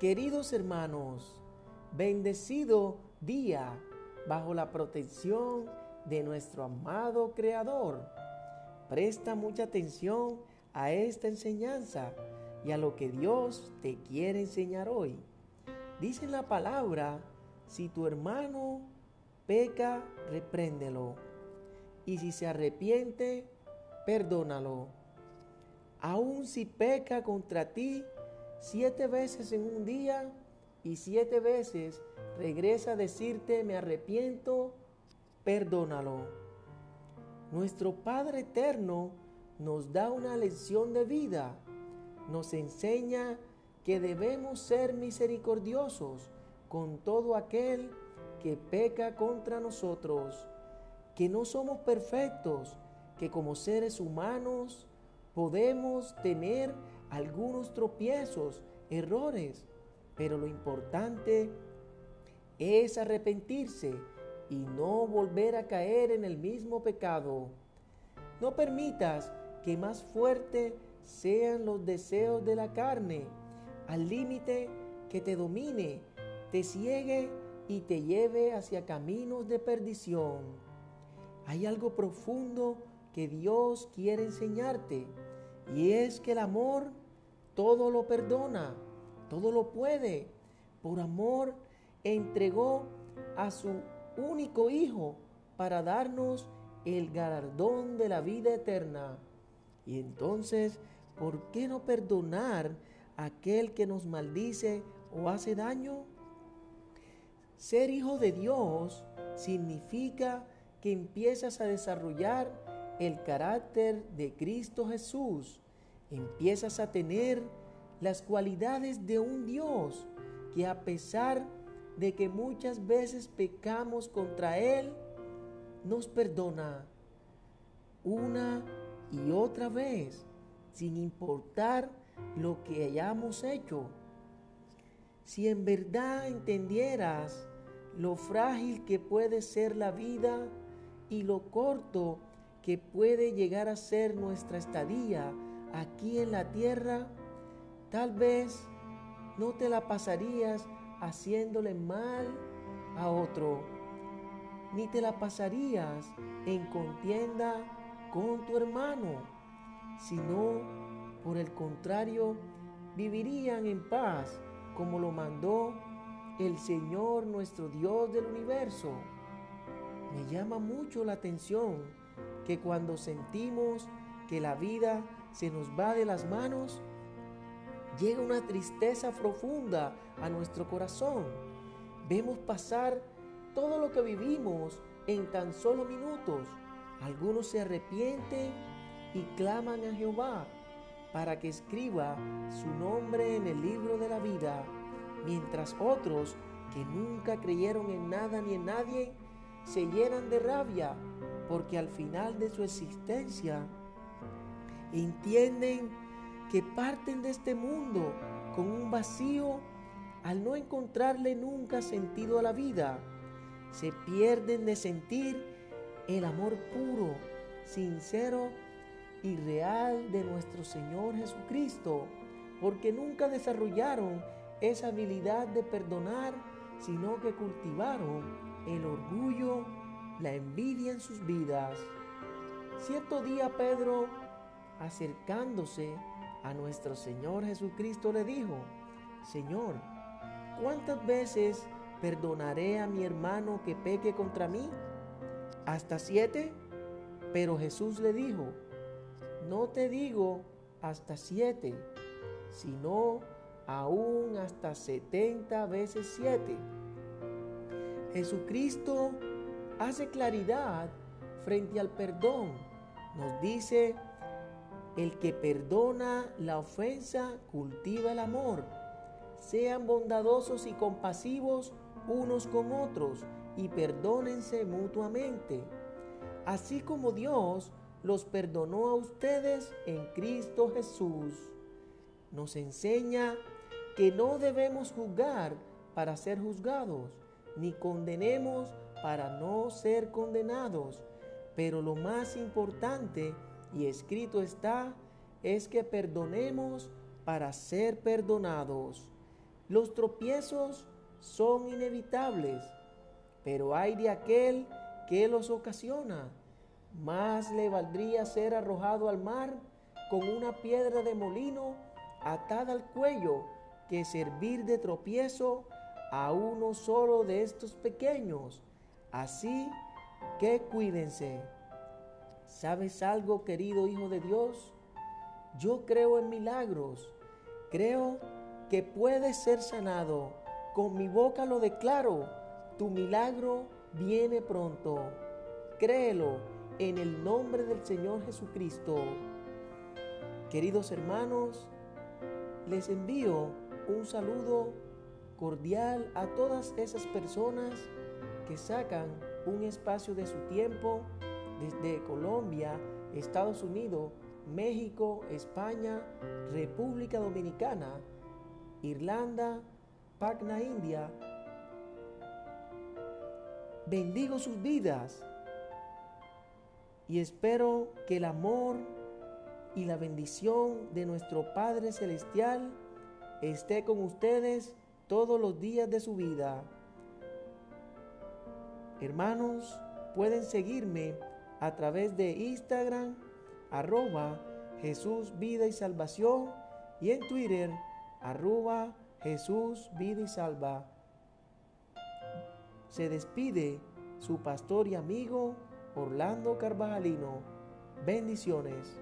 Queridos hermanos, bendecido día bajo la protección de nuestro amado Creador. Presta mucha atención a esta enseñanza y a lo que Dios te quiere enseñar hoy. Dice la palabra, si tu hermano peca, repréndelo. Y si se arrepiente, perdónalo. Aun si peca contra ti, siete veces en un día y siete veces regresa a decirte me arrepiento, perdónalo. Nuestro Padre Eterno nos da una lección de vida, nos enseña que debemos ser misericordiosos con todo aquel que peca contra nosotros, que no somos perfectos, que como seres humanos podemos tener algunos tropiezos, errores, pero lo importante es arrepentirse y no volver a caer en el mismo pecado. No permitas que más fuerte sean los deseos de la carne, al límite que te domine, te ciegue y te lleve hacia caminos de perdición. Hay algo profundo que Dios quiere enseñarte y es que el amor todo lo perdona, todo lo puede. Por amor entregó a su único Hijo para darnos el galardón de la vida eterna. Y entonces, ¿por qué no perdonar a aquel que nos maldice o hace daño? Ser hijo de Dios significa que empiezas a desarrollar el carácter de Cristo Jesús empiezas a tener las cualidades de un Dios que a pesar de que muchas veces pecamos contra Él, nos perdona una y otra vez, sin importar lo que hayamos hecho. Si en verdad entendieras lo frágil que puede ser la vida y lo corto que puede llegar a ser nuestra estadía aquí en la tierra, tal vez no te la pasarías haciéndole mal a otro, ni te la pasarías en contienda con tu hermano, sino por el contrario, vivirían en paz como lo mandó el Señor nuestro Dios del universo. Me llama mucho la atención que cuando sentimos que la vida se nos va de las manos, llega una tristeza profunda a nuestro corazón. Vemos pasar todo lo que vivimos en tan solo minutos. Algunos se arrepienten y claman a Jehová para que escriba su nombre en el libro de la vida, mientras otros que nunca creyeron en nada ni en nadie se llenan de rabia porque al final de su existencia entienden que parten de este mundo con un vacío al no encontrarle nunca sentido a la vida. Se pierden de sentir el amor puro, sincero y real de nuestro Señor Jesucristo, porque nunca desarrollaron esa habilidad de perdonar, sino que cultivaron el orgullo, la envidia en sus vidas. Cierto día Pedro acercándose a nuestro Señor Jesucristo, le dijo, Señor, ¿cuántas veces perdonaré a mi hermano que peque contra mí? ¿Hasta siete? Pero Jesús le dijo, no te digo hasta siete, sino aún hasta setenta veces siete. Jesucristo hace claridad frente al perdón. Nos dice el que perdona la ofensa cultiva el amor. Sean bondadosos y compasivos unos con otros y perdónense mutuamente. Así como Dios los perdonó a ustedes en Cristo Jesús. Nos enseña que no debemos juzgar para ser juzgados, ni condenemos para no ser condenados. Pero lo más importante y escrito está, es que perdonemos para ser perdonados. Los tropiezos son inevitables, pero hay de aquel que los ocasiona. Más le valdría ser arrojado al mar con una piedra de molino atada al cuello que servir de tropiezo a uno solo de estos pequeños. Así que cuídense. ¿Sabes algo, querido Hijo de Dios? Yo creo en milagros. Creo que puedes ser sanado. Con mi boca lo declaro. Tu milagro viene pronto. Créelo en el nombre del Señor Jesucristo. Queridos hermanos, les envío un saludo cordial a todas esas personas que sacan un espacio de su tiempo desde Colombia, Estados Unidos, México, España, República Dominicana, Irlanda, Pacna, India. Bendigo sus vidas y espero que el amor y la bendición de nuestro Padre Celestial esté con ustedes todos los días de su vida. Hermanos, pueden seguirme a través de Instagram, arroba Jesús Vida y Salvación, y en Twitter, arroba Jesús Vida y Salva. Se despide su pastor y amigo Orlando Carvajalino. Bendiciones.